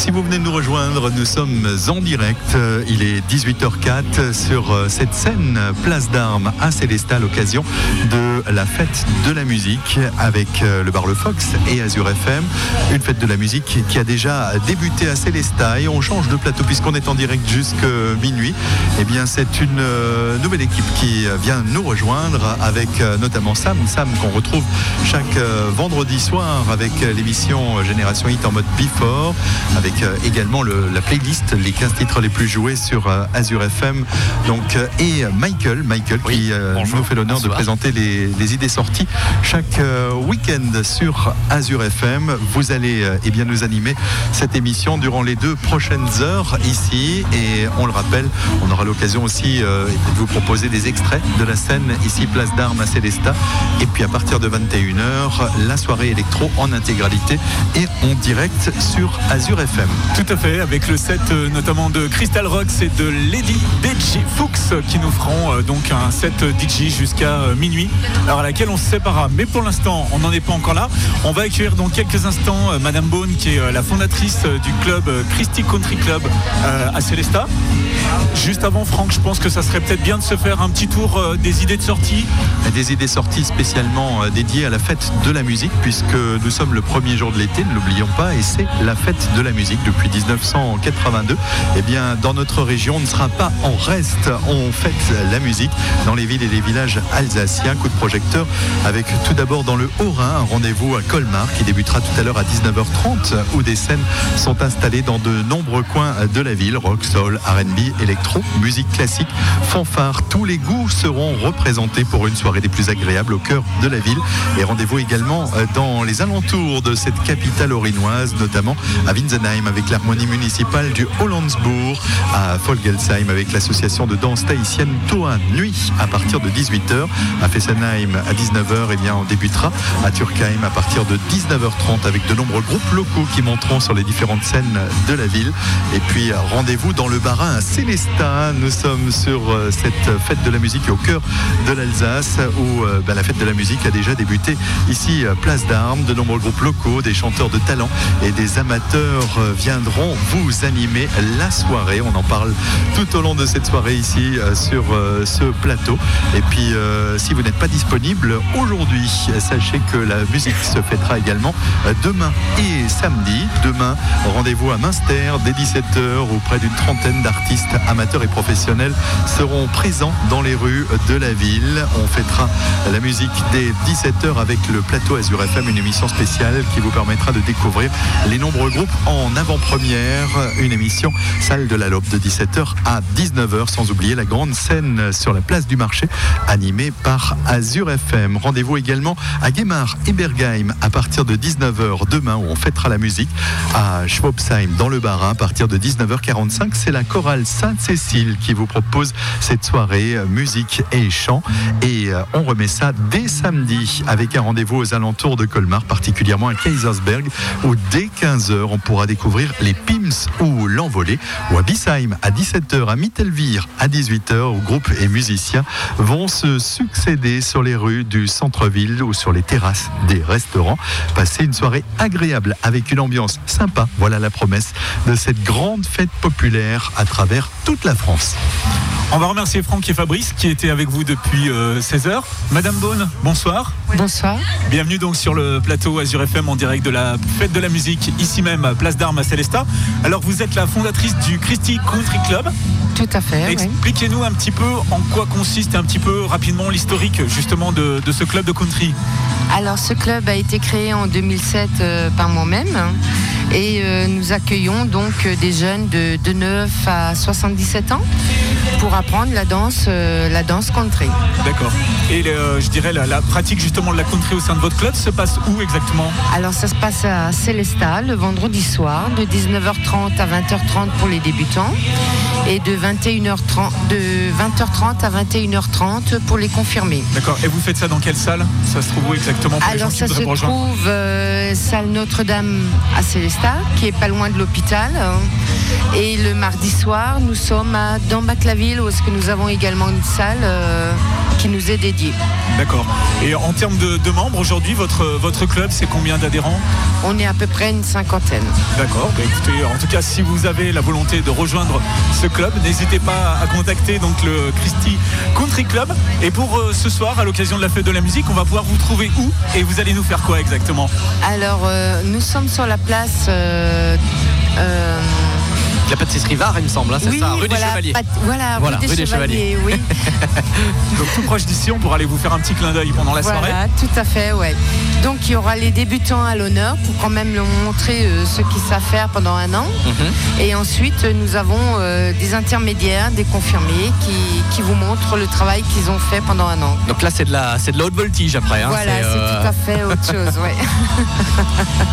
Si vous venez de nous rejoindre, nous sommes en direct. Il est 18h04 sur cette scène Place d'Armes à Célestat l'occasion de la fête de la musique avec le bar Le Fox et Azure FM. Une fête de la musique qui a déjà débuté à Célestat et on change de plateau puisqu'on est en direct jusqu'à minuit. Eh bien, c'est une nouvelle équipe qui vient nous rejoindre avec notamment Sam. Sam qu'on retrouve chaque vendredi soir avec l'émission Génération Hit en mode Before, avec euh, également la playlist, les 15 titres les plus joués sur euh, Azure FM. Donc, euh, et Michael, Michael qui nous fait l'honneur de présenter les, idées sorties chaque week-end sur Azure FM. Vous allez eh bien, nous animer cette émission durant les deux prochaines heures ici. Et on le rappelle, on aura l'occasion aussi de vous proposer des extraits de la scène ici, place d'Armes à Célestat. Et puis à partir de 21h, la soirée électro en intégralité et en direct sur Azure FM. Tout à fait, avec le set euh, notamment de Crystal Rocks et de Lady DJ Fuchs qui nous feront euh, donc un set DJ jusqu'à euh, minuit, alors à laquelle on se séparera. Mais pour l'instant, on n'en est pas encore là. On va accueillir dans quelques instants Madame Bone qui est la fondatrice du club Christy Country Club à Célestat. Juste avant, Franck, je pense que ça serait peut-être bien de se faire un petit tour des idées de sortie. Des idées sorties spécialement dédiées à la fête de la musique, puisque nous sommes le premier jour de l'été, ne l'oublions pas, et c'est la fête de la musique depuis 1982. Eh bien, dans notre région, on ne sera pas en reste. On fête la musique dans les villes et les villages alsaciens. Coup de projecteur avec tout d'abord dans le Haut-Rhin, un rendez-vous à Colmar qui débutera tout à l'heure à 19h30, où des scènes sont installées dans de nombreux coins de la ville. Rock, soul, RB, électro, musique classique, fanfare. Tous les goûts seront représentés pour une soirée des plus agréables au cœur de la ville. Et rendez-vous également dans les alentours de cette capitale orinoise, notamment à Winsenheim avec l'harmonie municipale du Hollandsbourg, à Folgelsheim avec l'association de danse tahitienne Toa Nuit à partir de 18h, à Fessenheim à 19h, et bien on débutera à Turkheim à partir de 19h30 avec de nombreux groupes locaux qui monteront sur les différentes scènes de la ville. Et puis rendez-vous dans le Barin à Célestat. Nous sommes sur euh, cette fête de la musique au cœur de l'Alsace où euh, ben, la fête de la musique a déjà débuté ici place d'Armes. De nombreux groupes locaux, des chanteurs de talent et des amateurs euh, viendront vous animer la soirée. On en parle tout au long de cette soirée ici euh, sur euh, ce plateau. Et puis, si vous n'êtes pas disponible aujourd'hui, sachez que la musique se fêtera également demain et samedi. Demain, rendez-vous à Münster dès 17h où près d'une trentaine d'artistes amateurs et professionnels seront présents dans les rues de la ville. On fêtera la musique dès 17h avec le plateau Azure FM, une émission spéciale qui vous permettra de découvrir les nombreux groupes en avant-première. Une émission salle de la Lobe de 17h à 19h, sans oublier la grande scène sur la place du marché, animée par Azure FM. Rendez-vous également à Guémar et Bergheim à partir de 19h demain, où on fêtera la musique à Schwabsheim dans le Barin à partir de 19h45. C'est la chorale Sainte-Cécile qui vous propose cette soirée musique et chant. Et euh, on remet ça dès samedi avec un rendez-vous aux alentours de Colmar, particulièrement à Kaisersberg, où dès 15h, on pourra découvrir les Pims ou l'Envolée, ou à Bissheim à 17h, à Mittelvire à 18h, où groupes et musiciens vont se succéder sur les rues du centre-ville ou sur les terrasses des restaurants. Passer une soirée agréable avec une ambiance sympa. Voilà la promesse de cette grande fête populaire à travers toute la France. On va remercier Franck et Fabrice qui étaient avec vous depuis 16h. Euh, Madame Beaune, bonsoir. Bonsoir. Bienvenue donc sur le plateau Azure FM en direct de la fête de la musique, ici même, place d'Armes à Célestat. Alors vous êtes la fondatrice du Christy Country Club. Tout à fait. Expliquez-nous un petit peu en quoi consiste un petit peu rapidement l'historique justement de, ce club de country. Alors ce club a été créé en 2007 euh, par moi-même et euh, nous accueillons donc des jeunes de, de 9 à 77 ans pour apprendre la danse, euh, la danse country. D'accord. Et euh, je dirais la, pratique justement de la country au sein de votre club se passe où exactement? Alors ça se passe à Célestat le vendredi soir de 19h30 à 20h30 pour les débutants et de 21h30 de 20h30 à 21h30 pour les confirmés. D'accord. Et vous faites ça dans quelle salle? Ça se trouve où exactement? Alors ça se trouve euh, salle Notre-Dame à Célestat Qui est pas loin de l'hôpital. Et le mardi soir, nous sommes à Dambach-la-Ville, où est-ce que nous avons également une salle euh, qui nous est dédiée. D'accord. Et en termes de, de membres, aujourd'hui, votre, votre club, c'est combien d'adhérents? On est à peu près une cinquantaine. D'accord. Bah, écoutez, en tout cas, si vous avez la volonté de rejoindre ce club, n'hésitez pas à contacter donc le Christie Country Club. Et pour euh, ce soir, à l'occasion de la fête de la musique, on va pouvoir vous trouver où et vous allez nous faire quoi exactement? Alors, euh, nous sommes sur la place. Euh, euh, La pâtisserie Var, il me semble, hein, c'est oui, ça, rue voilà, des Chevaliers. pat- voilà, Voilà, rue des Chevaliers, oui. Donc tout proche d'ici, on pourra aller vous faire un petit clin d'œil pendant la soirée. Voilà, tout à fait, ouais. Donc il y aura les débutants à l'honneur pour quand même leur montrer euh, ce qu'ils savent faire pendant un an. Mhm. Et ensuite, euh, nous avons euh, des intermédiaires, des confirmés qui, qui vous montrent le travail qu'ils ont fait pendant un an. Donc là, c'est de la, c'est de la haute voltige après. hein, voilà, c'est euh, tout à fait autre chose, ouais.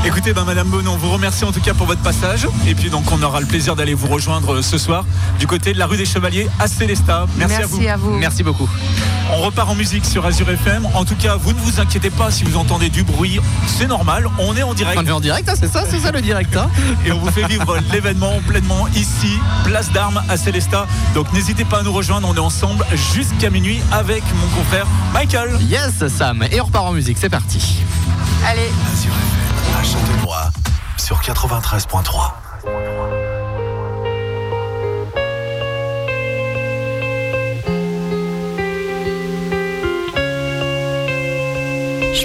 Écoutez, ben, Madame Bonon, on vous remercie en tout cas pour votre passage. Et puis donc on aura le plaisir d'aller vous rejoindre euh, ce soir du côté de la rue des Chevaliers à Célestat. Merci, à vous. à vous. Merci beaucoup. On repart en musique sur Azure FM. En tout cas, vous ne vous inquiétez pas si vous entendez du bruit, c'est normal. On est en direct On est en direct, hein, c'est ça, c'est ça le direct. hein. et on vous fait vivre l'événement pleinement ici, place d'armes à Célestat. Donc n'hésitez pas à nous rejoindre. On est ensemble jusqu'à minuit avec mon confrère Michael. Yes, Sam. Et on repart en musique, c'est parti. Allez. Azure FM à Châtellenois sur 93.3.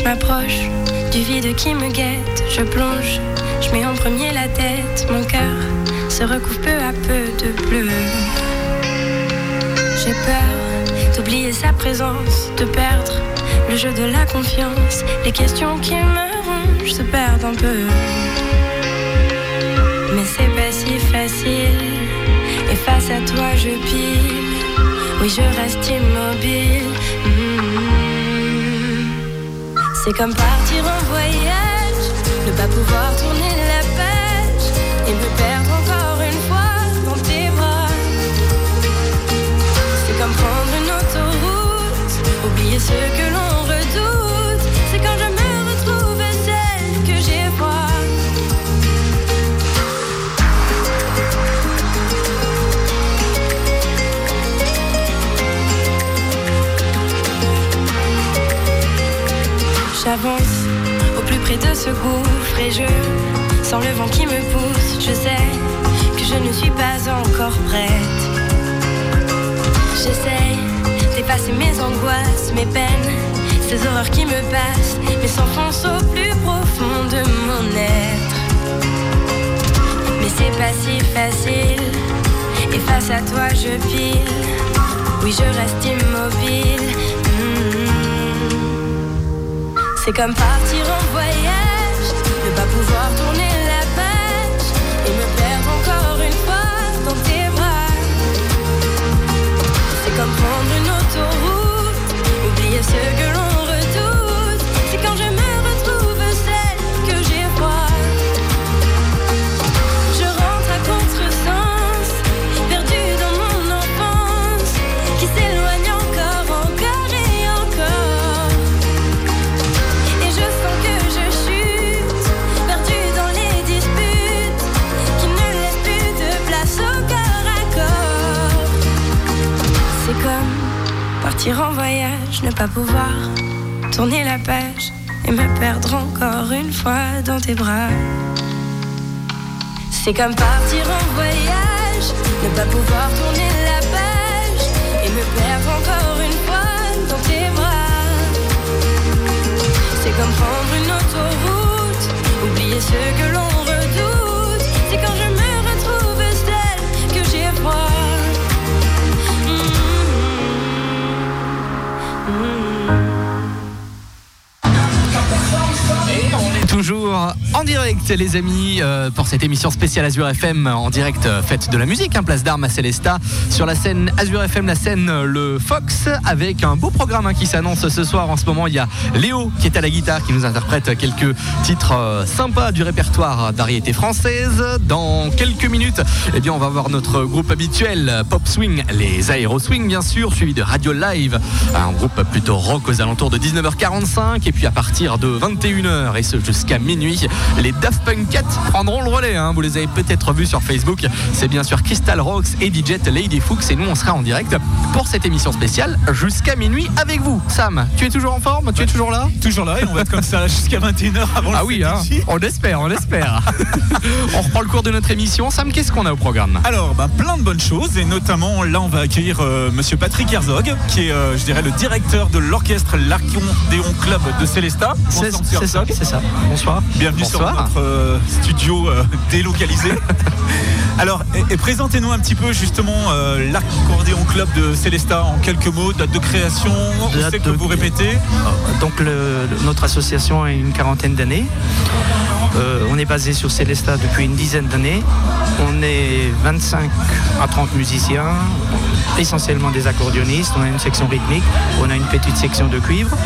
Je m'approche du vide qui me guette, je plonge, je mets en premier la tête, mon cœur se recouvre peu à peu de bleu. J'ai peur d'oublier sa présence, de perdre le jeu de la confiance, les questions qui me rongent se perdent un peu. Mais c'est pas si facile, et face à toi je pile, oui je reste immobile. C'est comme partir en voyage, ne pas pouvoir tourner la page et me perdre encore une fois dans tes bras. C'est comme prendre une autoroute, oublier ce que J'avance au plus près de ce gouffre et je sens le vent qui me pousse. Je sais que je ne suis pas encore prête. J'essaye d'effacer mes angoisses, mes peines, ces horreurs qui me passent, mais s'enfoncent au plus profond de mon être. Mais c'est pas si facile, et face à toi je pile. Oui, je reste immobile. Mm. C'est comme partir en voyage, ne pas pouvoir tourner la page et me perdre encore une fois dans tes bras. C'est comme prendre une autoroute, oublier ce que pas pouvoir tourner la page et me perdre encore une fois dans tes bras. C'est comme partir en voyage, ne pas pouvoir tourner la page les amis, euh, pour cette émission spéciale Azure FM en direct euh, fête de la musique, hein, place d'armes à Célestat. Sur la scène Azure FM, la scène euh, Le Fox, avec un beau programme hein, qui s'annonce ce soir. En ce moment, il y a Léo qui est à la guitare, qui nous interprète quelques titres euh, sympas du répertoire variété française. Dans quelques minutes, eh bien, on va voir notre groupe habituel, Pop Swing, les Aéro Swing, bien sûr, suivi de Radio Live, un groupe plutôt rock aux alentours de 19h45. Et puis à partir de 21h et ce jusqu'à minuit, les Daft Punkette prendront le relais. hein. Vous les avez peut-être vus sur Facebook. C'est bien sûr Crystal Rocks et DJ Lady Fuchs. Et nous, on sera en direct pour cette émission spéciale jusqu'à minuit avec vous. Sam, tu es toujours en forme? Tu es toujours là? Toujours là et on va être comme ça jusqu'à 21h avant Ah le oui, hein. On espère, on espère. on reprend le cours de notre émission. Sam, qu'est-ce qu'on a au programme? Alors, bah, plein de bonnes choses et notamment là, on va accueillir euh, Monsieur Patrick Herzog, qui est, euh, je dirais, le directeur de l'orchestre L'Archéon Club de Célestat. Monsieur Herzog. c'est ça. Bonsoir. Bienvenue Bonsoir. sur notre euh, studio euh, délocalisé. Alors, et, et présentez-nous un petit peu justement euh, l'Accordéon Club de Célestat en quelques mots, date de création, Date c'est que de- vous répétez Donc le- notre association a une quarantaine d'années. On est basé sur Célestat depuis une dizaine d'années. On est 25 à 30 musiciens, essentiellement des accordéonistes. On a une section rythmique, on a une petite section de cuivre,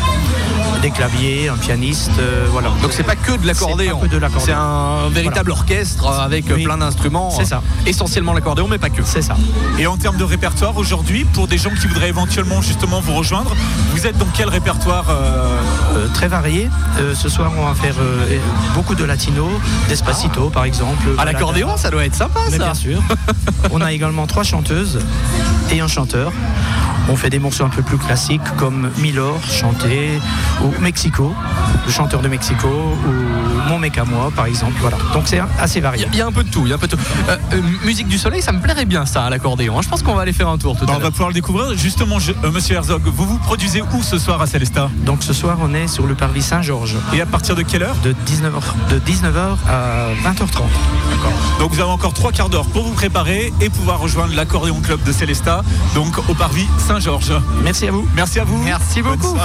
des claviers, un pianiste, euh, voilà. Donc c'est pas que de l'accordéon. C'est pas que de l'accordéon. C'est un véritable orchestre avec euh, Oui. plein d'instruments. C'est ça. Essentiellement l'accordéon, mais pas que. C'est ça. Et en termes de répertoire aujourd'hui, pour des gens qui voudraient éventuellement justement vous rejoindre, vous êtes dans quel répertoire euh, Euh, très varié. Euh, ce soir, on va faire euh, beaucoup de latino, Despacito par exemple. À Balada. l'accordéon, ça doit être sympa Mais ça. bien sûr. On a également trois chanteuses et un chanteur. On fait des morceaux un peu plus classiques comme Milor, chanté, ou Mexico, le chanteur de Mexico, Mon mec à moi, par exemple. Voilà. Donc c'est assez varié. il y a un peu de tout, il y a un peu de tout. Euh, euh, musique du soleil, ça me plairait bien ça à l'accordéon. hein. Je pense qu'on va aller faire un tour tout bah, à On va pouvoir le découvrir. Justement, je- euh, Monsieur Herzog, vous vous produisez où ce soir à Célestat? Donc ce soir, on est sur le parvis Saint-Georges Et à partir de quelle heure? De 19h, de 19h à 20h30. Donc vous avez encore trois quarts d'heure pour vous préparer et pouvoir rejoindre l'accordéon club de Célestat, donc au parvis Saint-Georges. Merci à vous. Merci à vous. Merci beaucoup.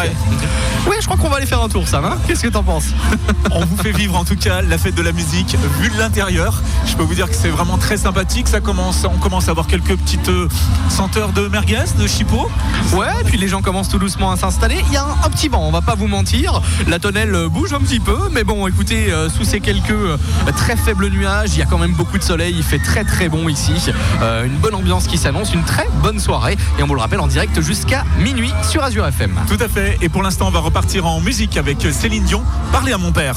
Oui, je crois qu'on va aller faire un tour, Sam. hein. Qu'est-ce que t'en penses? On vous fait vivre en tout cas la fête de la musique vue de l'intérieur. Je peux vous dire que c'est vraiment très sympathique. Ça commence, on commence à avoir quelques petites euh, senteurs de merguez, de chipot. Ouais, et puis les gens commencent tout doucement à s'installer. Il y a un, un petit vent, on va pas vous mentir. La tonnelle euh, bouge un petit peu, mais bon, écoutez, euh, sous ces quelques euh, très faibles nuages, il y a quand même beaucoup de soleil. Il fait très très bon ici. Euh, une bonne ambiance qui s'annonce, une très bonne soirée. Et on vous le rappelle en direct jusqu'à minuit sur Azure FM. Tout à fait. Et pour l'instant, on va repartir en musique avec Céline Dion. Parlez à mon père.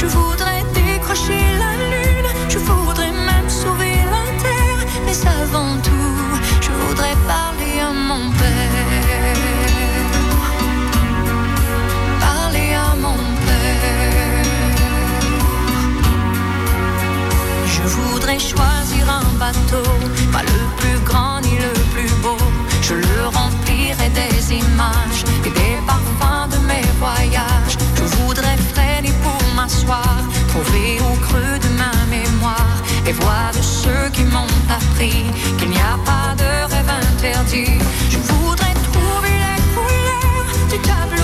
Je voudrais décrocher la lune, je voudrais même sauver la terre, mais avant tout, je voudrais parler à mon père. Parler à mon père. Je voudrais choisir un bateau, pas le plus grand ni le plus beau. Je le remplirai des images et des parfums de mes voyages. Je voudrais pour trouver au creux de ma mémoire et voir de ceux qui m'ont appris qu'il n'y a pas de rêve interdit. Je voudrais trouver les couleurs du tableau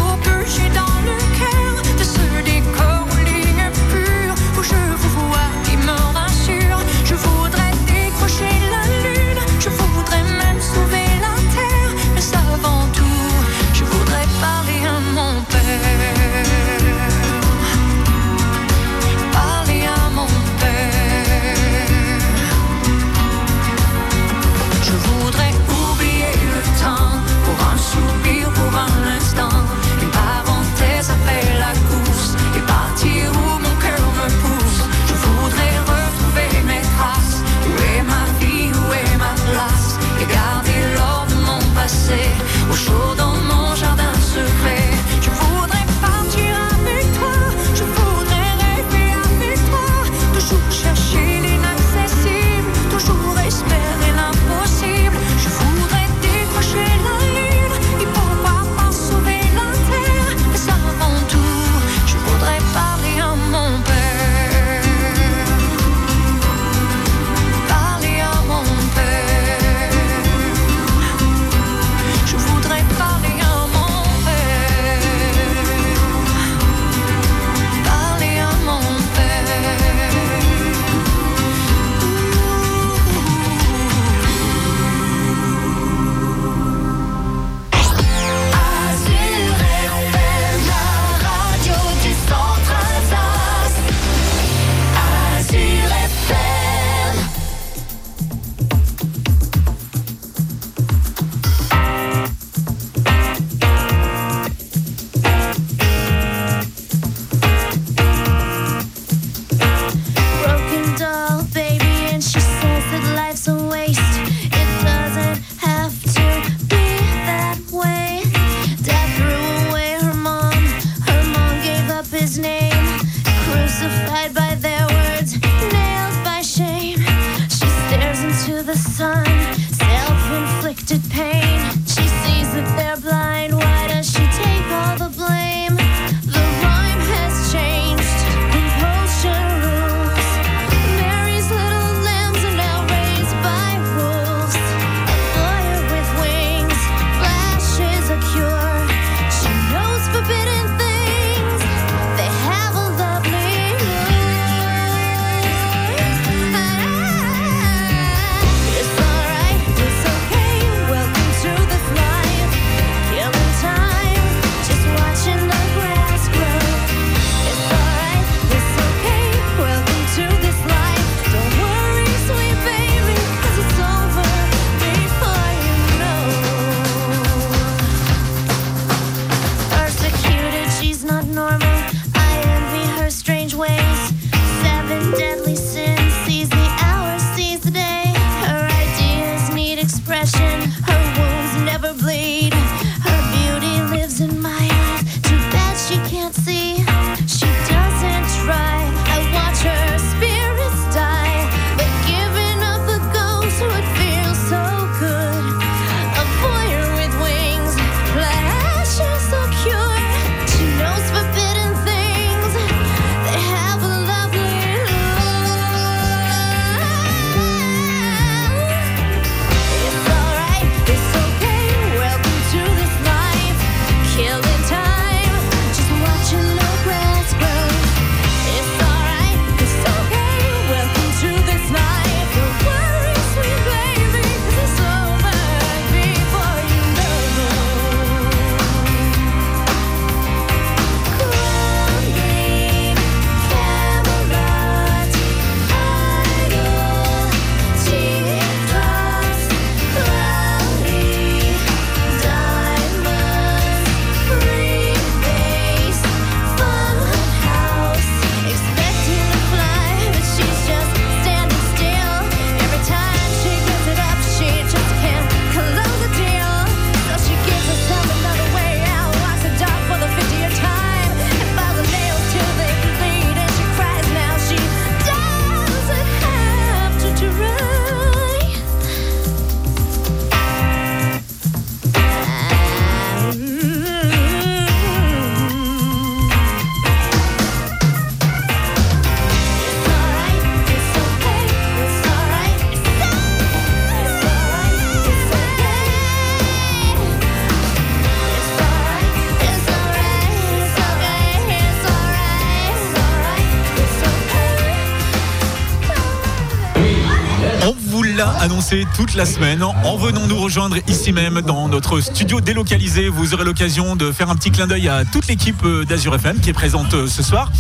annoncé toute la semaine en venant nous rejoindre ici même dans notre studio délocalisé. Vous aurez l'occasion de faire un petit clin d'œil à toute l'équipe euh, d'Azur FM qui est présente euh, ce soir.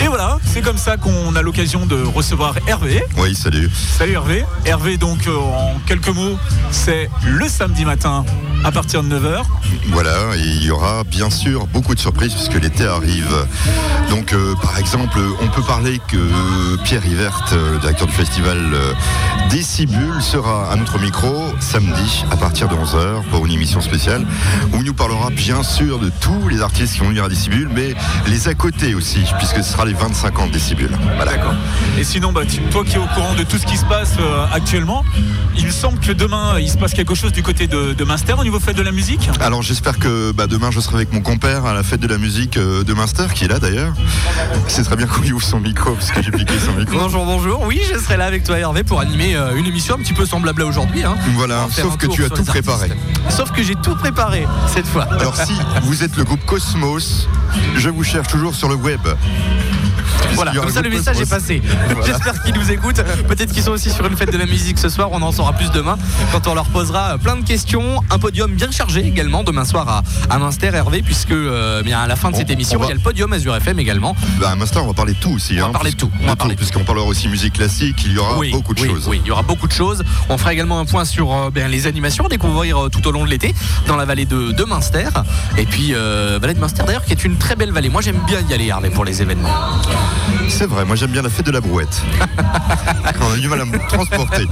Et voilà, c'est comme ça qu'on a l'occasion de recevoir Hervé. Oui, salut. Salut Hervé. Hervé, donc euh, en quelques mots, c'est le samedi matin à partir de 9h. Voilà, et il y aura bien sûr beaucoup de surprises puisque l'été arrive. Donc, euh, par exemple, on peut parler que Pierre Yvert, euh, le directeur du festival euh, Décibule, sera à notre micro samedi à partir de 11h pour une émission spéciale où il nous parlera bien sûr de tous les artistes qui vont venir à Décibule, mais les à côté aussi, puisque ce sera les 25 ans de Décibule. Voilà. D'accord. Et sinon, bah, toi qui es au courant de tout ce qui se passe euh, actuellement, il me semble que demain, il se passe quelque chose du côté de, de au niveau fête de la musique. Alors j'espère que bah, demain je serai avec mon compère à la fête de la musique euh, de Munster, qui est là d'ailleurs. C'est très bien qu'on lui ouvre son micro, parce que j'ai piqué son micro. Bonjour, bonjour. Oui, je serai là avec toi Hervé pour animer euh, une émission un petit peu semblable à aujourd'hui. hein. Voilà, sauf que tu as tout préparé. Sauf que j'ai tout préparé cette fois. Alors si vous êtes le groupe Cosmos, je vous cherche toujours sur le web. Voilà, comme ça le message est passé. Voilà. J'espère qu'ils nous écoutent. Peut-être qu'ils sont aussi sur une fête de la musique ce soir. On en saura plus demain quand on leur posera plein de questions. Un podium bien chargé également demain soir à, à Munster Hervé, puisque euh, bien à la fin de On- cette émission, va- il y a le podium Azure FM également. Bah, à Munster, on va parler de tout aussi. On va hein, parler de tout, on va parler de puisqu'on parlera aussi musique classique, il y aura oui, beaucoup de oui, choses. Oui, il y aura beaucoup de choses. On fera également un point sur euh, ben, les animations à découvrir euh, tout au long de l'été dans la vallée de, de Munster. Et puis, vallée de Munster d'ailleurs, qui est une très belle vallée. Moi, j'aime bien y aller, Hervé, pour les événements. C'est vrai, moi j'aime bien la fête de la brouette. on a du mal à me transporter.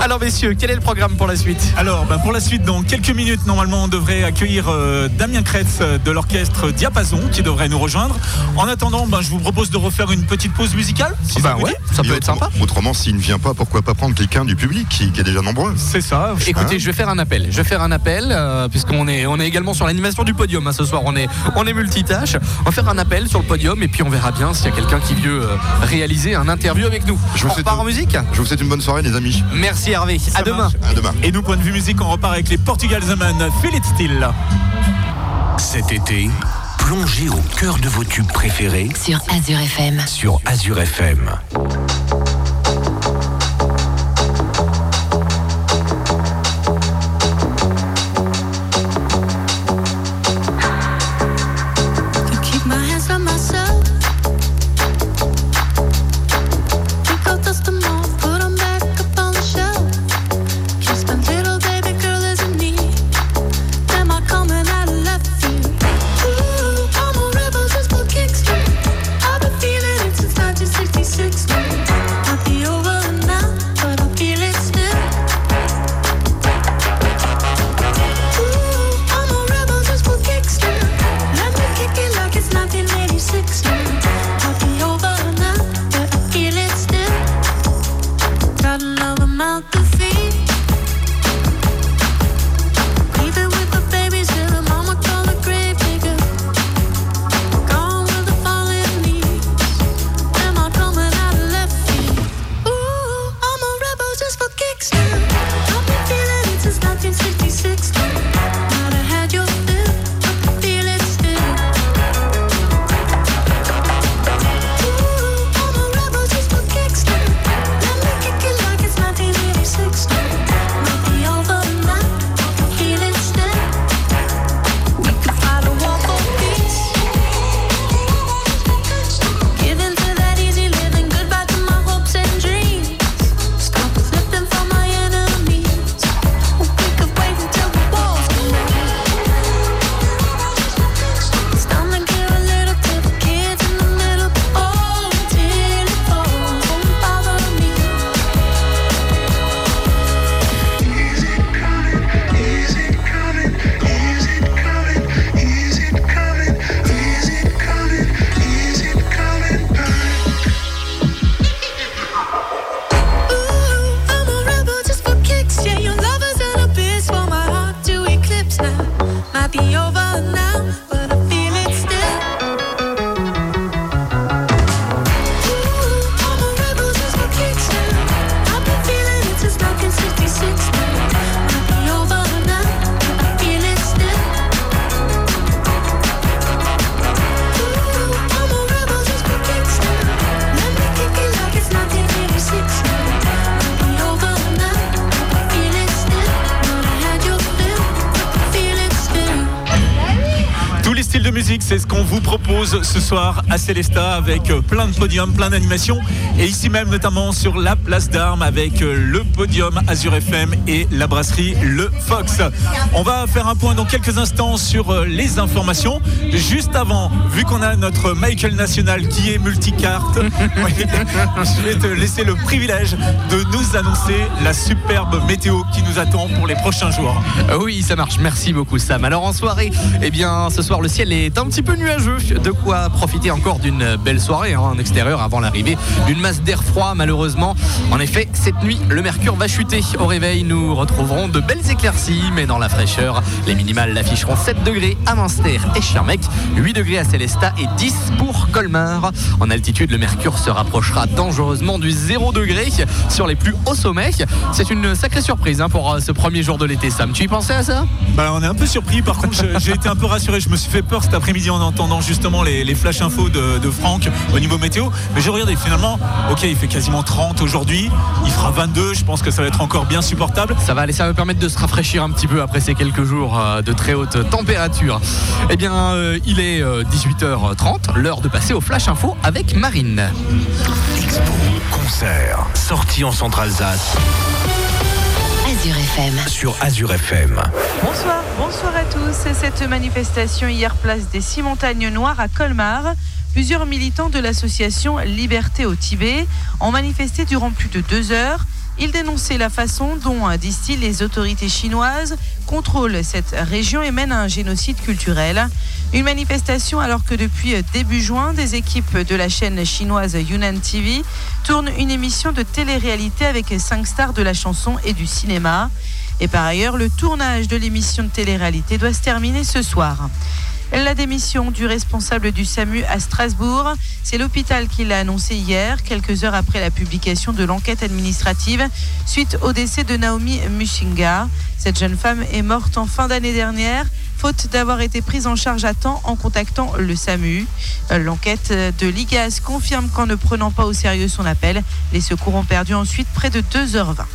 Alors, messieurs, quel est le programme pour la suite? Alors, bah, pour la suite, dans quelques minutes, normalement, on devrait accueillir euh, Damien Kretz euh, de l'orchestre Diapason qui devrait nous rejoindre. En attendant, bah, je vous propose de refaire une petite pause musicale. Si ça Bah ouais, ça Et peut être autrement- sympa. Autrement, s'il ne vient pas, pourquoi pas prendre quelqu'un du public qui, qui est déjà nombreux? C'est ça. Écoutez, Hein je vais faire un appel. Je vais faire un appel euh, puisqu'on est, on est également sur l'animation du podium hein, ce soir. On est, on est multitâche. On va faire un appel sur le podium et puis on verra bien s'il y a quelqu'un qui veut euh, réaliser un interview avec nous. Je vous on souhaite- repart en musique? Je vous souhaite une bonne soirée, les amis. Merci Hervé. Ça à demain. marche. À demain. Et nous, point de vue musique, on repart avec les Portugal The Man, Feel It Still. Cet été, plongez au cœur de vos tubes préférés sur Azure FM. sur Azure FM. ce soir à Célesta avec euh, plein de podiums, plein d'animations et ici même notamment sur la place d'armes avec euh, le podium Azure FM et la brasserie Le Fox. On va faire un point dans quelques instants sur euh, les informations. Juste avant, vu qu'on a notre Michael National qui est multicarte, je vais te laisser le privilège de nous annoncer la superbe météo qui nous attend pour les prochains jours. Oui, ça marche. Merci beaucoup Sam. Alors en soirée, eh bien ce soir le ciel est un petit peu nuageux quoi profiter encore d'une belle soirée hein, en extérieur avant l'arrivée d'une masse d'air froid, malheureusement. En effet, cette nuit, le mercure va chuter. Au réveil, nous retrouverons de belles éclaircies, mais dans la fraîcheur, les minimales afficheront 7 degrés à Münster et Schirmeck, 8 degrés à Célestat et 10 pour Colmar. En altitude, le mercure se rapprochera dangereusement du 0 degré sur les plus hauts sommets. C'est une sacrée surprise hein, pour euh, ce premier jour de l'été, Sam. Tu y pensais à ça? Bah, on est un peu surpris. Par contre, j'ai été un peu rassuré. Je me suis fait peur cet après-midi en entendant justement les, les flash infos de, de Franck au niveau météo. Mais j'ai regardé finalement, ok, il fait quasiment 30 aujourd'hui. Il fera 22. Je pense que ça va être encore bien supportable. Ça va aller, ça va permettre de se rafraîchir un petit peu après ces quelques jours euh, de très haute température. Eh bien, euh, il est euh, 18h30, l'heure de passer au Flash Info avec Marine. Expo, concert, sortie en Centre-Alsace Azure FM. sur Azure FM. Bonsoir, bonsoir à tous. Cette manifestation hier place des Six Montagnes Noires à Colmar. Plusieurs militants de l'association Liberté au Tibet ont manifesté durant plus de deux heures. Ils dénonçaient la façon dont, disent-ils, les autorités chinoises contrôlent cette région et mènent à un génocide culturel. Une manifestation alors que depuis début juin, des équipes de la chaîne chinoise Yunnan TV tournent une émission de télé-réalité avec cinq stars de la chanson et du cinéma. Et par ailleurs, le tournage de l'émission de télé-réalité doit se terminer ce soir. La démission du responsable du SAMU à Strasbourg, c'est l'hôpital qui l'a annoncé hier, quelques heures après la publication de l'enquête administrative suite au décès de Naomi Mushinga. Cette jeune femme est morte en fin d'année dernière, faute d'avoir été prise en charge à temps en contactant le SAMU. Euh, L'enquête de l'IGAS confirme qu'en ne prenant pas au sérieux son appel, les secours ont perdu ensuite près de 2h20.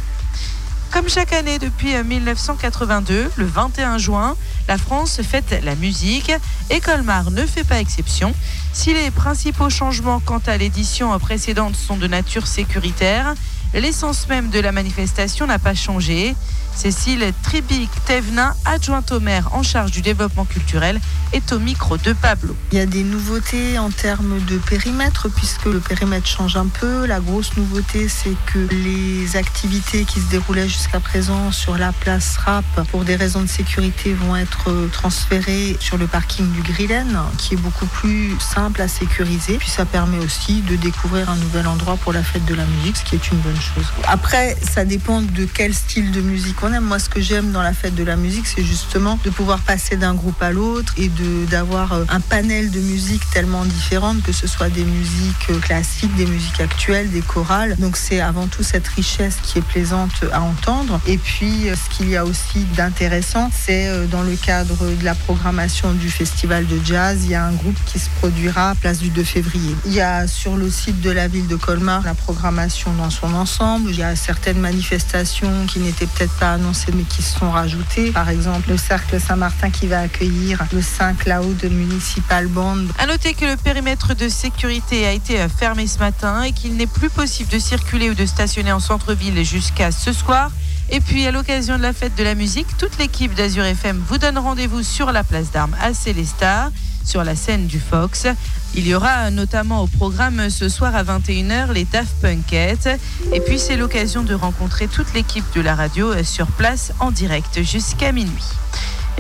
Comme chaque année depuis euh, 1982, le 21 juin, la France fête la musique et Colmar ne fait pas exception. Si les principaux changements quant à l'édition précédente sont de nature sécuritaire, l'essence même de la manifestation n'a pas changé. Cécile Tribic-Tevna, adjointe au maire en charge du développement culturel, est au micro de Pablo. Il y a des nouveautés en termes de périmètre, puisque le périmètre change un peu. La grosse nouveauté, c'est que les activités qui se déroulaient jusqu'à présent sur la place RAP, pour des raisons de sécurité, vont être transférées sur le parking du Grillen, qui est beaucoup plus simple à sécuriser. Puis ça permet aussi de découvrir un nouvel endroit pour la fête de la musique, ce qui est une bonne chose. Après, ça dépend de quel style de musique on Moi, ce que j'aime dans la fête de la musique, c'est justement de pouvoir passer d'un groupe à l'autre et d'avoir euh, un panel de musique tellement différentes, que ce soit des musiques euh, classiques, des musiques actuelles, des chorales. Donc c'est avant tout cette richesse qui est plaisante à entendre. Et puis euh, ce qu'il y a aussi d'intéressant, c'est dans le cadre de la programmation du festival de jazz, il y a un groupe qui se produira à place du 2 février. Il y a sur le site de la ville de Colmar la programmation dans son ensemble. Il y a certaines manifestations qui n'étaient peut-être pas annoncées mais qui se sont rajoutées. Par exemple, le Cercle Saint-Martin qui va accueillir le 5 là-haut de Municipal Band. À noter que le périmètre de sécurité a été fermé ce matin et qu'il n'est plus possible de circuler ou de stationner en centre-ville jusqu'à ce soir. Et puis, à l'occasion de la fête de la musique, toute l'équipe d'Azur FM vous donne rendez-vous sur la place d'armes à Célestat, sur la scène du Fox. Il y aura notamment au programme ce soir à 21h les Daft Punkette. Et puis, c'est l'occasion de rencontrer toute l'équipe de la radio euh, sur place en direct jusqu'à minuit.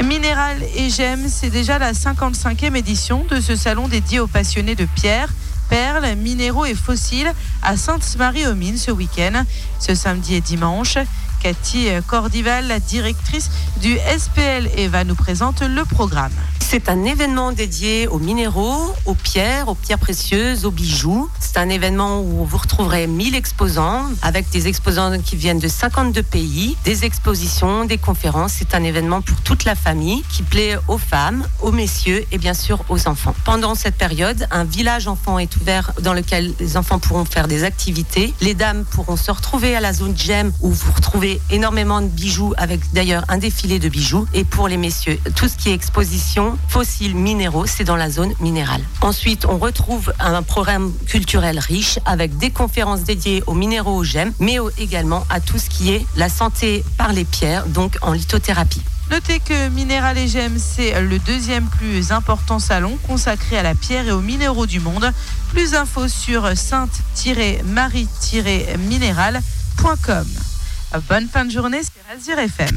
Minéral et Gemme, c'est déjà la 55e édition de ce salon dédié aux passionnés de pierre, perles, minéraux et fossiles à Sainte-Marie-aux-Mines ce week-end, ce samedi et dimanche. Cathy Cordival, la directrice du SPL Eva, nous présente le programme. C'est un événement dédié aux minéraux, aux pierres, aux pierres précieuses, aux bijoux. C'est un événement où vous retrouverez 1000 exposants avec des exposants qui viennent de 52 pays, des expositions, des conférences. C'est un événement pour toute la famille qui plaît aux femmes, aux messieurs et bien sûr aux enfants. Pendant cette période, un village enfant est ouvert dans lequel les enfants pourront faire des activités. Les dames pourront se retrouver à la zone gem où vous retrouvez énormément de bijoux avec d'ailleurs un défilé de bijoux. Et pour les messieurs, tout ce qui est exposition, fossiles minéraux, c'est dans la zone minérale. Ensuite, on retrouve un programme culturel riche avec des conférences dédiées aux minéraux, aux gemmes, mais également à tout ce qui est la santé par les pierres, donc en lithothérapie. Notez que Minéral et Gemmes, c'est le deuxième plus important salon consacré à la pierre et aux minéraux du monde. Plus d'infos sur sainte-marie-minéral.com. Bonne fin de journée sur Azure FM.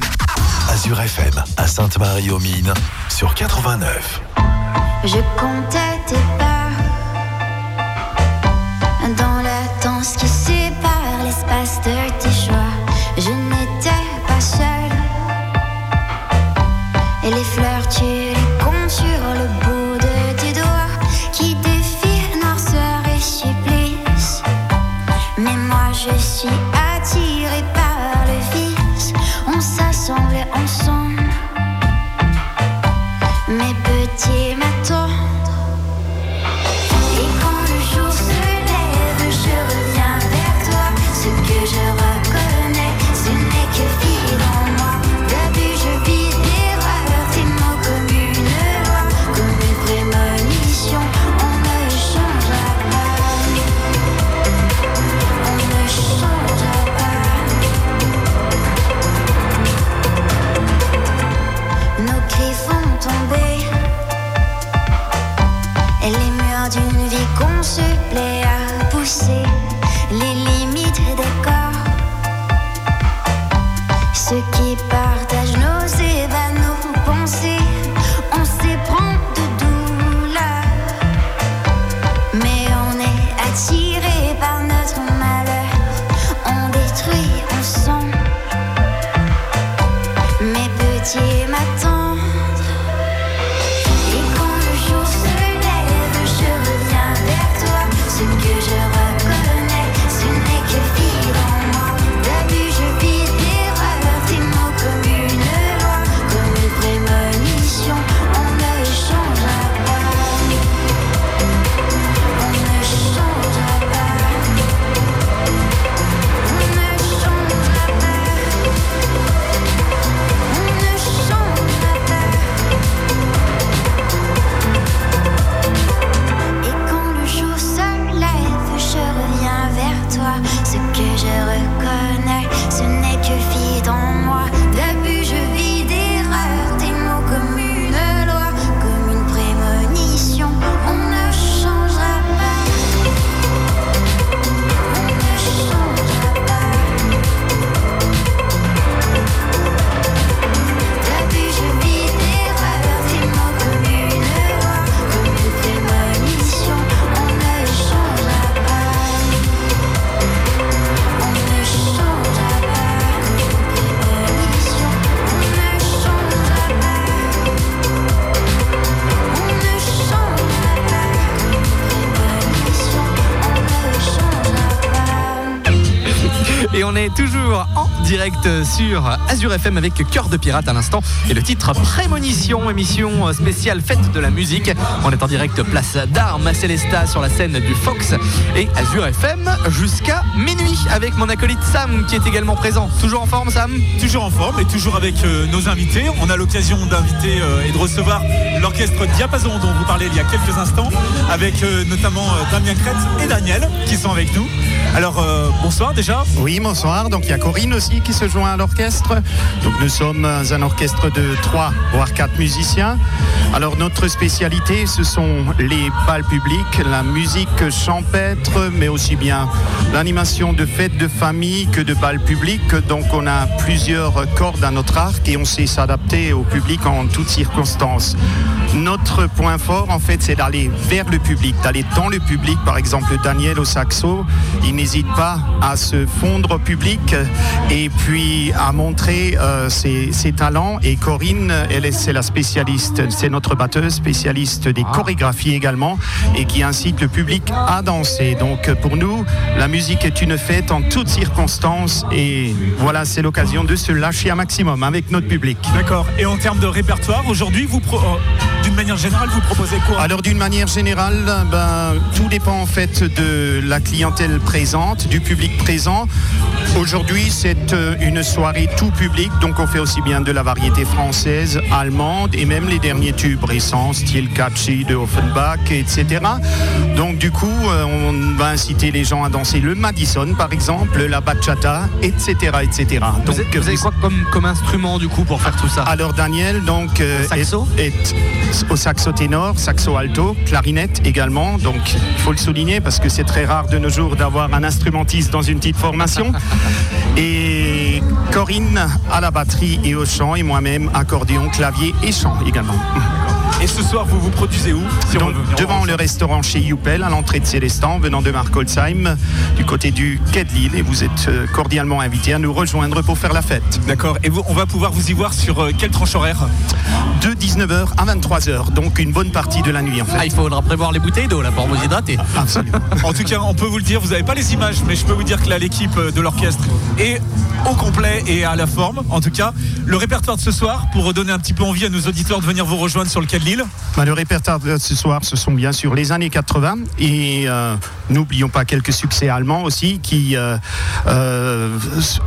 Azure FM à Sainte-Marie-aux-Mines sur 89. Je comptais tes pas dans la danse qui sépare l'espace de tes choix. Je n'étais pas seule. Et les s'assemble ensemble. Mes petits Et on est toujours en direct sur Azure FM avec Cœur de Pirate à l'instant et le titre Prémonition, émission spéciale fête de la musique. On est en direct place d'Armes à Célesta sur la scène du Fox et Azure FM jusqu'à minuit avec mon acolyte Sam qui est également présent. Toujours en forme Sam? Toujours en forme et toujours avec euh, nos invités. On a l'occasion d'inviter euh, et de recevoir l'orchestre Diapason dont vous parlez il y a quelques instants, avec euh, notamment Damien Crête et Daniel qui sont avec nous. Alors euh, bonsoir déjà. Oui, bonsoir. Donc il y a Corinne aussi qui se joint à l'orchestre. Donc nous sommes un orchestre de trois voire quatre musiciens. Alors notre spécialité, ce sont les balles publics, la musique champêtre, mais aussi bien l'animation de fêtes de famille que de balles publiques. Donc on a plusieurs cordes à notre arc et on sait s'adapter au public en toutes circonstances. Notre point fort, en fait, c'est d'aller vers le public, d'aller dans le public. Par exemple, Daniel au saxo, il n'hésite pas à se fondre au public et puis à montrer euh, ses, ses talents. Et Corinne, elle, est- c'est la spécialiste, c'est notre batteuse, spécialiste des chorégraphies également, et qui incite le public à danser. Donc pour nous, la musique est une fête en toutes circonstances, et voilà, c'est l'occasion de se lâcher un maximum avec notre public. D'accord. Et en termes de répertoire, aujourd'hui, vous pro- euh, d'une manière générale, vous proposez quoi? Alors d'une manière générale, ben, tout dépend en fait de la clientèle présente, du public présent. Aujourd'hui, c'est euh, une soirée tout public, donc on fait aussi bien de la variété française, allemande et même les derniers tubes récents, style Catchy de Offenbach, etc. Donc du coup, euh, on va inciter les gens à danser le Madison, par exemple, la bachata, etc., etc. Vous, êtes- vous avez quoi comme, comme instrument du coup pour faire tout ça? Alors Daniel donc euh, est, est au saxo ténor, saxo alto, clarinette également. Donc il faut le souligner parce que c'est très rare de nos jours d'avoir un instrumentiste dans une petite formation. et Corinne à la batterie et au chant et moi-même accordéon, clavier et chant également. Et ce soir, vous vous produisez où Si on Donc, veut venir devant le restaurant chez Youpel, à l'entrée de Célestin, venant de Markolsheim, du côté du quai de Lille. Et vous êtes euh, cordialement invités à nous rejoindre pour faire la fête. D'accord. Et vous- on va pouvoir vous y voir sur euh, quelle tranche horaire? De 19h à 23h, donc une bonne partie de la nuit en fait. Ah, il faudra prévoir les bouteilles d'eau là pour vous hydrater. Absolument. En tout cas, on peut vous le dire, vous n'avez pas les images, mais je peux vous dire que là, l'équipe de l'orchestre est au complet et à la forme. En tout cas, le répertoire de ce soir, pour redonner un petit peu envie à nos auditeurs de venir vous rejoindre sur le quai de Lille. Bah, le répertoire de ce soir, ce sont bien sûr les années 80 et euh, n'oublions pas quelques succès allemands aussi qui euh, euh,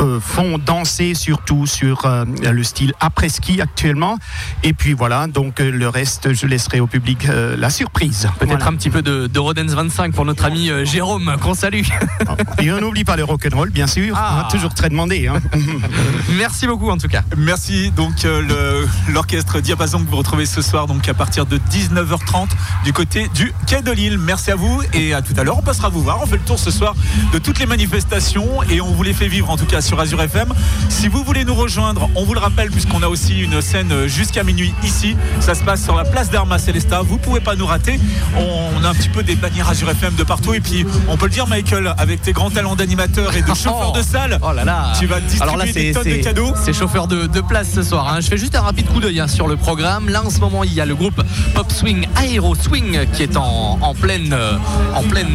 euh, font danser surtout sur euh, le style après-ski actuellement. Et puis voilà, donc euh, le reste, je laisserai au public euh, la surprise. Peut-être Voilà. un petit peu de, de Rodens 25 pour notre ami euh, Jérôme qu'on salue. Et on n'oublie pas le rock'n'roll, bien sûr, Ah. hein, toujours très demandé. hein. Merci beaucoup en tout cas. Merci donc euh, l'orchestre Diapason que vous retrouvez ce soir donc à partir de 19h30 du côté du quai de Lille. Merci à vous et à tout à l'heure. On passera vous voir. On fait le tour ce soir de toutes les manifestations et on vous les fait vivre en tout cas sur Azure FM. Si vous voulez nous rejoindre, on vous le rappelle puisqu'on a aussi une scène jusqu'à minuit ici. Ça se passe sur la place d'Arma Célesta. Vous pouvez pas nous rater. On a un petit peu des bannières Azure FM de partout et puis on peut le dire Michael avec tes grands talents d'animateur et de chauffeur de salle. Oh là là Tu vas distribuer Alors là, des c'est tonnes de cadeaux. c'est chauffeur de, de place ce soir. hein. Je fais juste un rapide coup d'œil hein, sur le programme. Là, en ce moment, il y a le groupe Pop Swing Aero Swing qui est en, pleine, euh,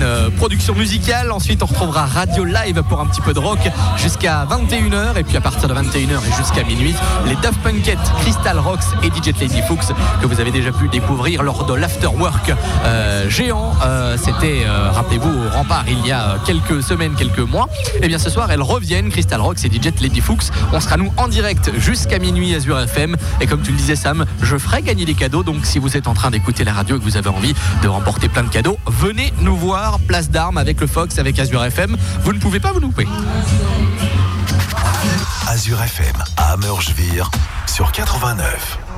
euh, production musicale. Ensuite, on retrouvera Radio Live pour un petit peu de rock jusqu'à 21h. Et puis à partir de 21h et jusqu'à minuit, les Daft Punkette, Crystal Rocks et DJ Lady Fuchs que vous avez déjà pu découvrir lors de l'Afterwork euh, géant. C'était, rappelez-vous, au rempart il y a quelques semaines, quelques mois. Et bien ce soir, elles reviennent, Crystal Rocks et DJ Lady Fuchs. On sera nous en direct jusqu'à minuit Azure FM. Et comme tu le disais, Sam, je ferai gagner des cadeaux. Si vous êtes en train d'écouter la radio et que vous avez envie de remporter plein de cadeaux, venez nous voir, place d'armes avec le Fox, avec Azure FM. Vous ne pouvez pas vous louper. Azure FM à Amurgevire sur 89.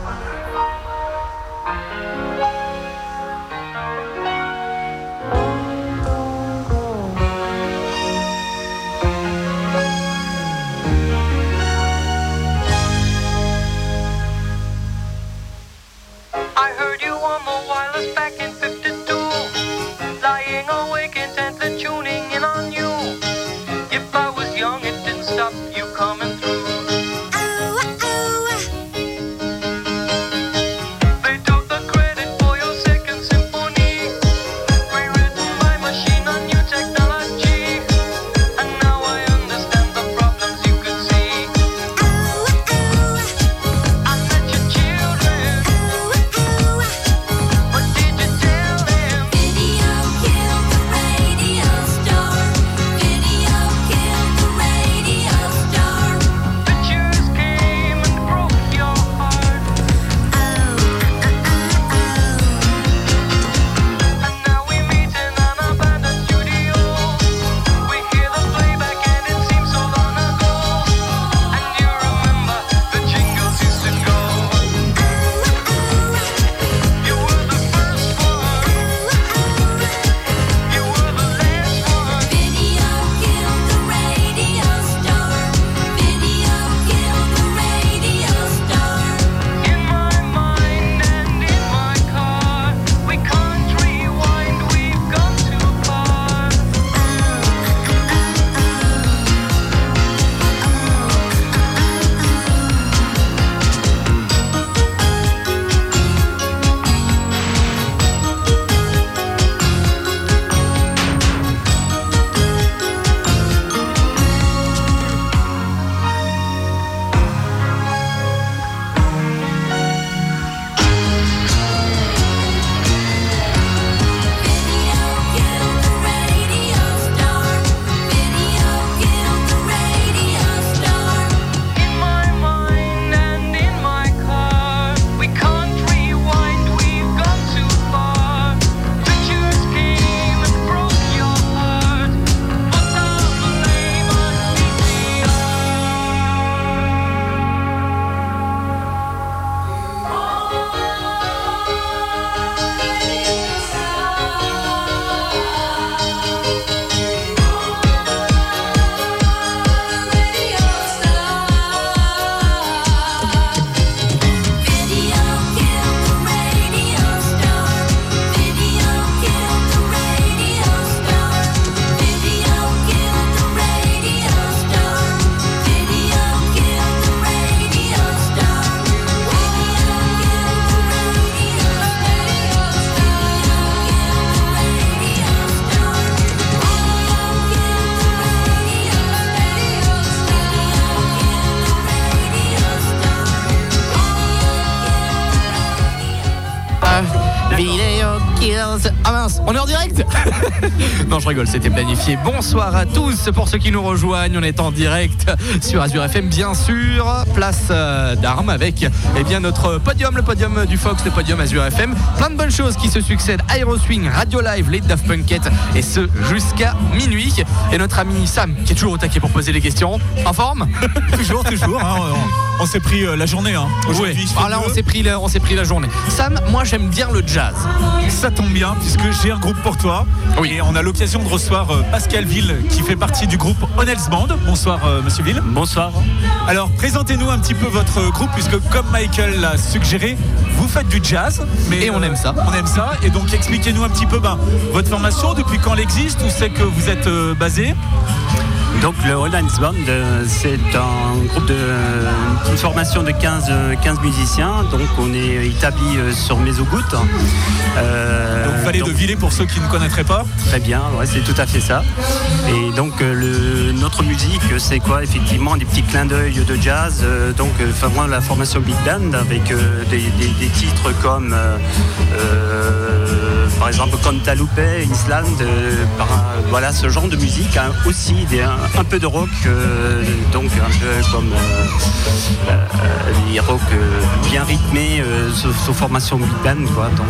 Rigole, c'était planifié. Bonsoir à tous pour ceux qui nous rejoignent. On est en direct sur Azure FM, bien sûr. Place euh, d'armes avec eh bien, notre podium, le podium du Fox, le podium Azure FM. Plein de bonnes choses qui se succèdent. Aero Swing, Radio Live, les Daft Punkette et ce jusqu'à minuit. Et notre ami Sam qui est toujours au taquet pour poser les questions. En forme? Toujours, toujours. hein, on on s'est pris euh, la journée hein, aujourd'hui. Oui. là, on s'est pris, la- on s'est pris la journée. Sam, moi j'aime bien le jazz. Ça tombe bien puisque j'ai un groupe pour toi. Et on a l'occasion de recevoir euh, Pascal Ville qui fait partie du groupe Honels Band. Bonsoir euh, Monsieur Ville. Bonsoir. Alors présentez-nous un petit peu votre groupe puisque comme Michael l'a suggéré, vous faites du jazz. Mais Et on aime ça. On aime ça. Et donc expliquez-nous un petit peu ben, votre formation, depuis quand elle existe, où c'est que vous êtes euh, basé? Donc le All Hands Band, euh, c'est un groupe de une formation de 15, euh, 15 musiciens. Donc on est établi euh, sur Mésogout. Euh, Donc Vallée de Villers pour ceux qui ne connaîtraient pas. Très bien, ouais, c'est tout à fait ça. Et donc le- notre musique, c'est quoi? Effectivement, des petits clins d'œil de jazz. donc vraiment la formation Big Band avec des, des- des titres comme euh, par exemple comme Taloupe, Island, par- voilà ce genre de musique. hein. aussi des- un, peu de rock, euh, donc un peu comme euh, euh, les rock bien rythmés sous, formation Big Band. Donc,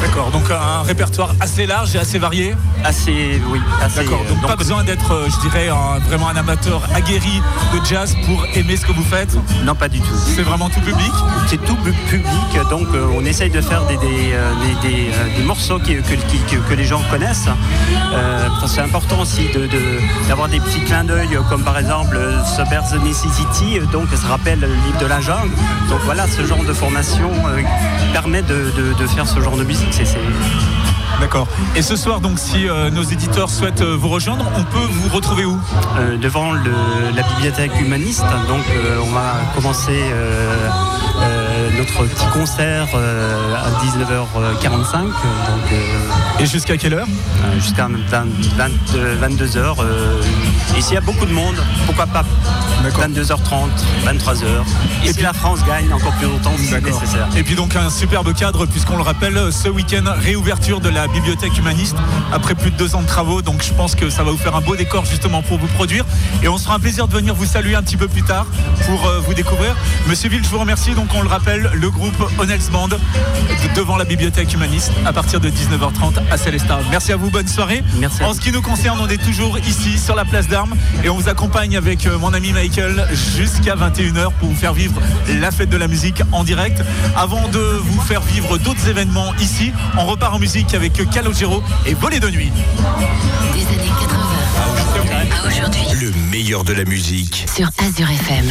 D'accord, donc un répertoire assez large et assez varié. Assez, oui. Assez, D'accord, donc, euh, pas besoin d'être, euh, je dirais, un- vraiment un amateur aguerri de jazz pour aimer ce que vous faites. Non, pas du tout. C'est vraiment tout public C'est tout public, donc euh, on essaye de faire des, des, euh, des- des, euh, morceaux qui- que, qui- que- que les gens connaissent. Euh, c'est important aussi de- de- d'avoir des petits clins d'œil, euh, comme par exemple euh, Suburbs Necessity, euh, donc ça rappelle le livre de la jungle. Donc voilà, ce genre de formation euh, permet de, de- de faire ce genre de musique. C'est- D'accord. Et ce soir, donc, si euh, nos éditeurs souhaitent euh, vous rejoindre, on peut vous retrouver où? Euh, devant le- la bibliothèque humaniste. Donc on va commencer notre petit concert euh, à 19h45. Donc, euh, Et jusqu'à quelle heure? Jusqu'à 22h. et s'il y a beaucoup de monde, pourquoi pas 22h30, 23h. Et, si la France gagne encore plus longtemps, si c'est nécessaire. Et puis donc un superbe cadre, puisqu'on le rappelle, ce week-end, réouverture de la bibliothèque humaniste après plus de deux ans de travaux. Donc je pense que ça va vous faire un beau décor justement pour vous produire. Et on sera un plaisir de venir vous saluer un petit peu plus tard pour euh, vous découvrir. Monsieur Ville, je vous remercie. Donc on le rappelle, le groupe Honels Band de- devant la bibliothèque humaniste à partir de 19h30 à Célestin. Merci à vous, bonne soirée. Merci. En ce qui nous concerne, on est toujours ici sur la place d'armes et on vous accompagne avec euh, mon ami Michael jusqu'à 21h pour vous faire vivre la fête de la musique en direct. Avant de vous faire vivre d'autres événements ici, on repart en musique avec Calogero et Voler de nuit. Des années 80 à aujourd'hui Le meilleur de la musique. sur Azure FM.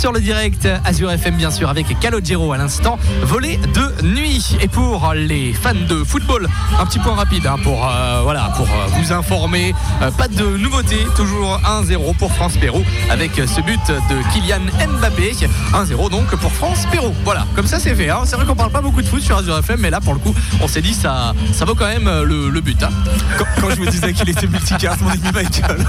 Sur le direct Azure FM bien sûr avec Calogero à l'instant, volée de nuit. Et pour les fans de football, un petit point rapide hein, pour euh, voilà pour euh, vous informer. Euh, pas de nouveauté, toujours 1-0 pour France Pérou avec ce but de Kylian Mbappé. 1-0 donc pour France Pérou. Voilà, comme ça c'est fait. hein. C'est vrai qu'on parle pas beaucoup de foot sur Azure FM, mais là pour le coup, on s'est dit ça ça vaut quand même le, le but. hein. Quand, quand je vous disais qu'il était multicarte, mon ami Michael.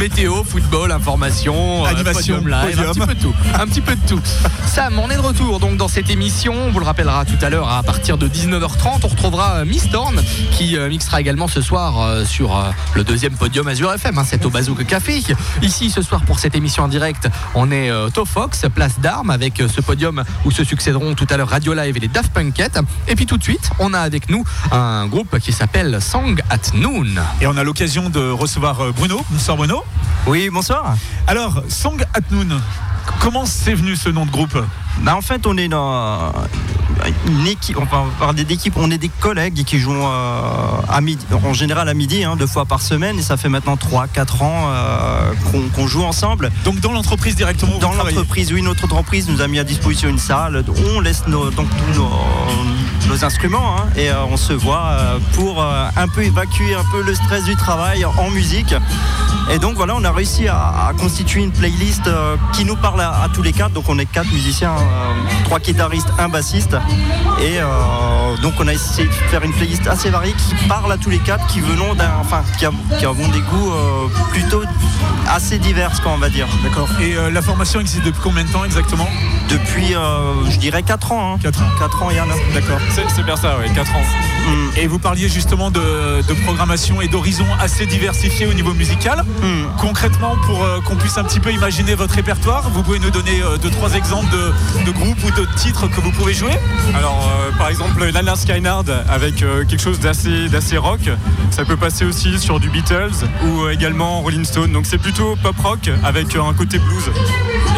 Météo, football, information, Animation, podium live, un petit peu tout. Un petit peu de tout. Sam, on est de retour donc dans cette émission. On vous le rappellera tout à l'heure à partir de 19h30. On retrouvera euh, Miss Thorn qui euh, mixera également ce soir euh, sur le deuxième podium Azure FM. hein, c'est au Bazouk Café. Ici ce soir pour cette émission en direct, on est euh, au Fox, place d'armes avec ce podium où se succéderont tout à l'heure Radio Live et les Daft Punkette. Et puis tout de suite, on a avec nous un groupe qui s'appelle Song at Noon. Et on a l'occasion de recevoir Bruno. Bonsoir Bruno. Oui, bonsoir. Alors, Song at Noon, comment c'est venu ce nom de groupe Bah, en fait, on est dans une équipe, enfin, on va parler d'équipe, on est des collègues qui jouent euh, à midi, en général à midi, hein, deux fois par semaine, et ça fait maintenant 3-4 ans euh, qu'on joue ensemble. Donc dans l'entreprise directement Dans l'entreprise, oui, notre entreprise nous a mis à disposition une salle où on laisse nos, donc, tous nos, nos instruments hein, et euh, on se voit pour un peu évacuer un peu le stress du travail en musique. Et donc voilà, on a réussi à, à constituer une playlist euh, qui nous parle à, à tous les quatre. Donc on est quatre musiciens, euh, trois guitaristes, un bassiste. Et euh, donc on a essayé de faire une playlist assez variée qui parle à tous les quatre, qui venons d'un, enfin, qui, a- qui avons des goûts euh, plutôt assez divers, quoi, on va dire. D'accord. Et euh, la formation existe depuis combien de temps exactement? Depuis, euh, je dirais 4 ans. 4 ans. 4 ans, Yann. D'accord. C'est bien ça, oui, 4 ans. Et vous parliez justement de, de programmation et d'horizons assez diversifiés au niveau musical. Hmm. Concrètement, pour euh, qu'on puisse un petit peu imaginer votre répertoire, vous pouvez nous donner euh, deux, trois exemples de, de groupes ou de titres que vous pouvez jouer? Alors, euh, par exemple, Lana Skynard avec euh, quelque chose d'assez d'assez rock. Ça peut passer aussi sur du Beatles ou également Rolling Stone. Donc, c'est plutôt pop rock avec un côté blues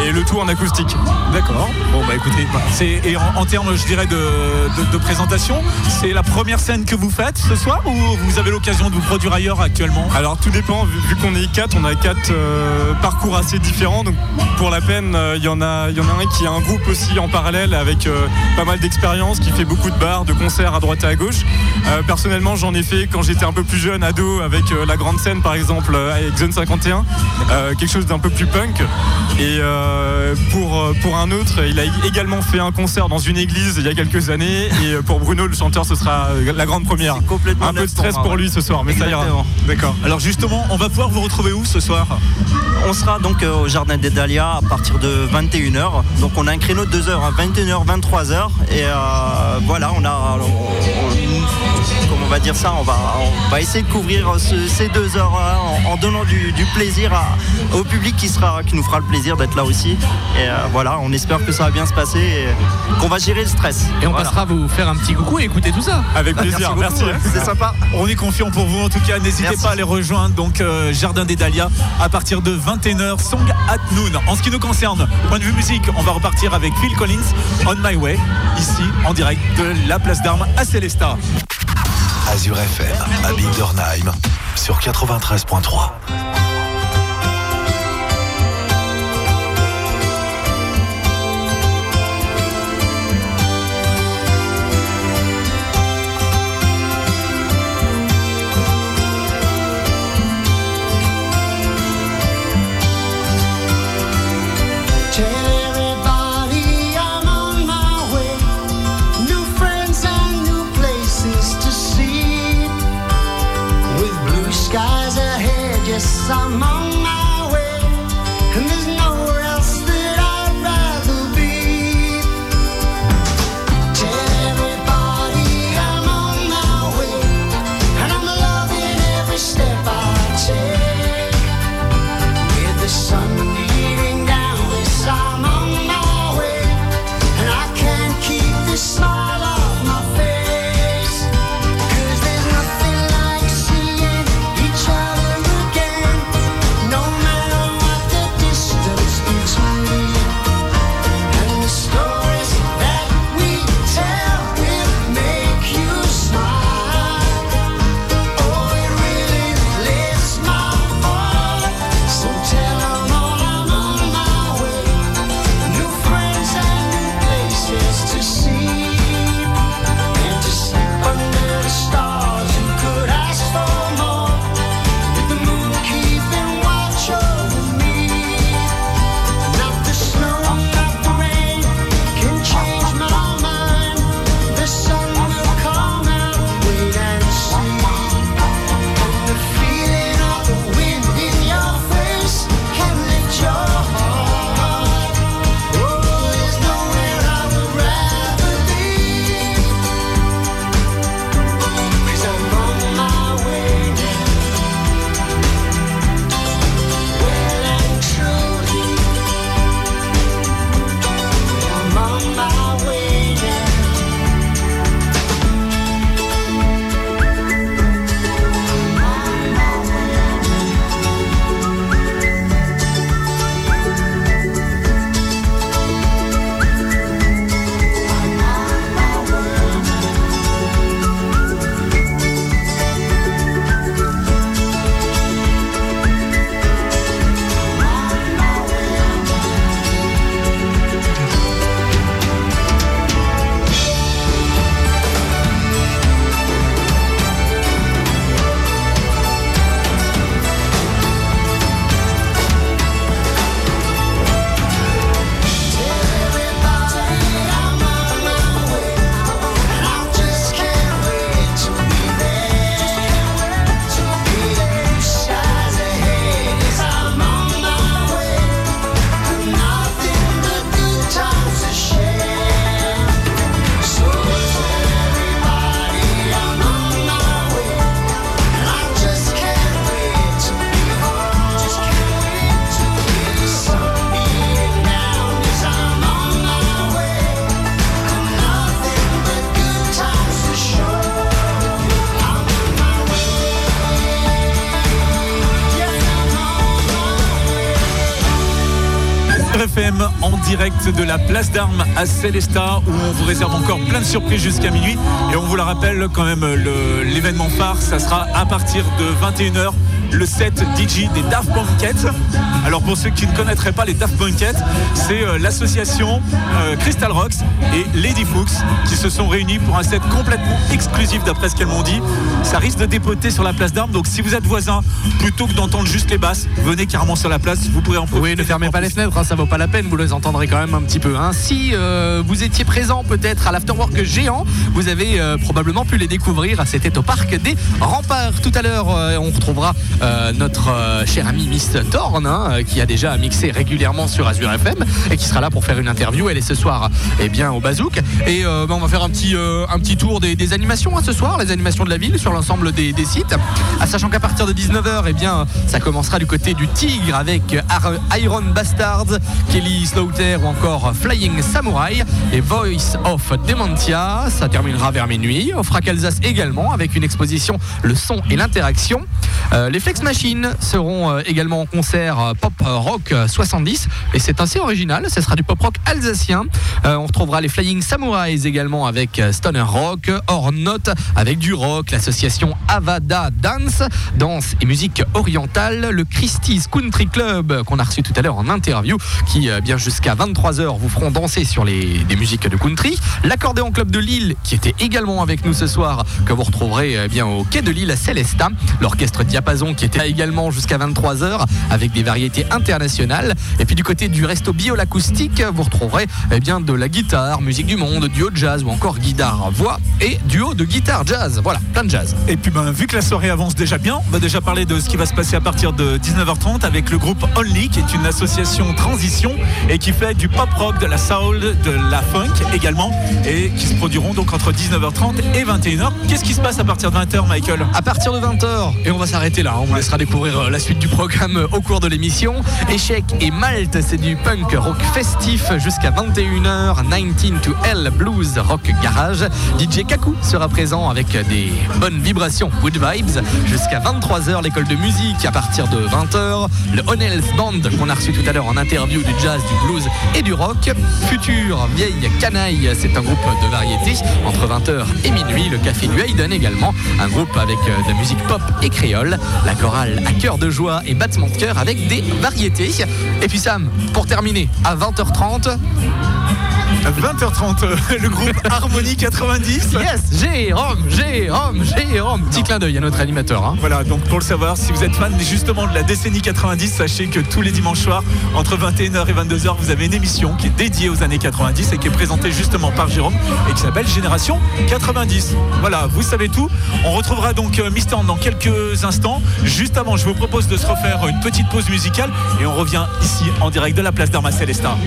et le tout en acoustique. D'accord. Bon bah écoutez, c'est et en, en termes, je dirais, de, de- de présentation, c'est la première scène que vous faites ce soir ou vous avez l'occasion de vous produire ailleurs actuellement? Alors tout dépend, vu, vu qu'on est quatre, on a quatre euh, parcours assez différents. Donc pour la peine, euh, il y en a, il y en a un qui a un groupe aussi en parallèle avec euh, pas mal d'expérience, qui fait beaucoup de bars, de concerts à droite et à gauche. Personnellement, j'en ai fait quand j'étais un peu plus jeune, ado, avec la grande scène par exemple, avec Zone 51, euh, quelque chose d'un peu plus punk. Et euh, pour euh, pour un autre, il a également fait un concert dans une église il y a quelques années. Et euh, pour Bruno, le chanteur, ce sera euh, la grande première. complètement un peu de stress pour ouais. lui ce soir, mais ça ira. Exactement. D'accord. Alors justement, on va pouvoir vous retrouver où ce soir? On sera donc euh, au Jardin des Dahlias à partir de 21h. Donc on a un créneau de 2h à 21h, 23h. Et euh, voilà, on a. on- on- va dire ça on va, on va essayer de couvrir ce- ces deux heures en, en donnant du, du plaisir à- au public qui, sera, qui nous fera le plaisir d'être là aussi. Et euh, voilà, on espère que ça va bien se passer et qu'on va gérer le stress. Et on Voilà. passera vous faire un petit coucou et écouter tout ça. Avec plaisir, merci, beaucoup, c'est sympa. On est confiant pour vous en tout cas. N'hésitez pas à les rejoindre. Donc euh, Jardin des Dahlias à partir de 21h, Song at Noon. En ce qui nous concerne, point de vue musique, on va repartir avec Phil Collins, On My Way, ici en direct de la place d'armes à Célestat. Azure FM à Bildernheim sur 93.3. some de la place d'armes à Célestat où on vous réserve encore plein de surprises jusqu'à minuit. Et on vous le rappelle quand même, l'événement phare, ça sera à partir de 21h le set DJ des Daft Punkets. Alors pour ceux qui ne connaîtraient pas les Daft Punkets, c'est euh, l'association euh, Crystal Rocks et Lady Fuchs qui se sont réunis pour un set complètement exclusif d'après ce qu'elles m'ont dit. Ça risque de dépoter sur la place d'armes, donc si vous êtes voisin, plutôt que d'entendre juste les basses, venez carrément sur la place, vous pourrez en profiter. Oui, ne fermez pas les fenêtres, hein, ça vaut pas la peine, vous les entendrez quand même un petit peu. hein. Si euh, vous étiez présent peut-être à l'afterwork géant, vous avez euh, probablement pu les découvrir. C'était au parc des Remparts. Tout à l'heure, euh, on retrouvera euh, notre euh, cher ami Miss Thorne, hein, euh, qui a déjà mixé régulièrement sur Azure FM et qui sera là pour faire une interview. Elle est ce soir eh bien, au Bazouk. Et ben, on va faire un petit, un petit tour des, animations hein, ce soir, les animations de la ville sur l'ensemble des, sites. À sachant qu'à partir de 19h, eh bien, ça commencera du côté du Tigre avec Iron Bastards, Kelly Slaughter ou encore Flying Samurai et Voice of Dementia. Ça terminera vers minuit. Au Frac Alsace également avec une exposition Le son et l'interaction. Les Flex Machines seront euh, également en concert pop rock euh, 70 et c'est assez original. Ce sera du pop rock alsacien. Euh, on retrouvera les Flying Samurais également avec euh, Stoner Rock, Or Note avec du rock, l'association Avada Dance, danse et musique orientale, le Christie's Country Club qu'on a reçu tout à l'heure en interview qui bien jusqu'à 23h vous feront danser sur les des musiques de country, l'accordéon club de Lille qui était également avec nous ce soir que vous retrouverez bien au quai de Lille à Célestat, l'orchestre Diapason qui était là également jusqu'à 23h avec des variétés internationales et puis du côté du resto Biolacoustique vous retrouverez eh bien de la guitare, musique du monde, duo de jazz ou encore guitare voix et duo de guitare jazz. Voilà, plein de jazz. Et puis ben, vu que la soirée avance déjà bien, on va déjà parler de ce qui va se passer à partir de 19h30 avec le groupe Only, qui est une association transition et qui fait du pop rock, de la soul, de la funk également, et qui se produiront donc entre 19h30 et 21h. Qu'est-ce qui se passe à partir de 20h, Michael? À partir de 20h, et on va s'arrêter là, hein, on vous laissera découvrir euh, la suite du programme euh, au cours de l'émission. Échec et Malte, c'est du punk rock festif jusqu'à 21h, 19 to L blues rock garage. DJ Kaku sera présent avec des bonnes vibrations, good vibes, jusqu'à 23h, l'école de musique à partir de 20h, le Honels Band qu'on a reçu tout à l'heure en interview du jazz, du blues et du rock. Futur Vieille Canaille, c'est un groupe de variété entre 20h et minuit, le café du Hayden également, un groupe avec euh, de la musique pop et créole, à cœur de joie et battement de cœur avec des variétés. Et puis Sam, pour terminer, à 20h30, À 20h30, euh, le groupe Harmonie 90. Yes, Jérôme, Jérôme, Jérôme. Petit clin d'œil à notre animateur. hein. Voilà, donc pour le savoir, si vous êtes fan justement de la décennie 90, sachez que tous les dimanches soirs, entre 21h et 22h, vous avez une émission qui est dédiée aux années 90 et qui est présentée justement par Jérôme et qui s'appelle Génération 90. Voilà, vous savez tout. On retrouvera donc euh, Mister dans quelques instants. Juste avant, je vous propose de se refaire une petite pause musicale et on revient ici en direct de la place d'Arma Célestin.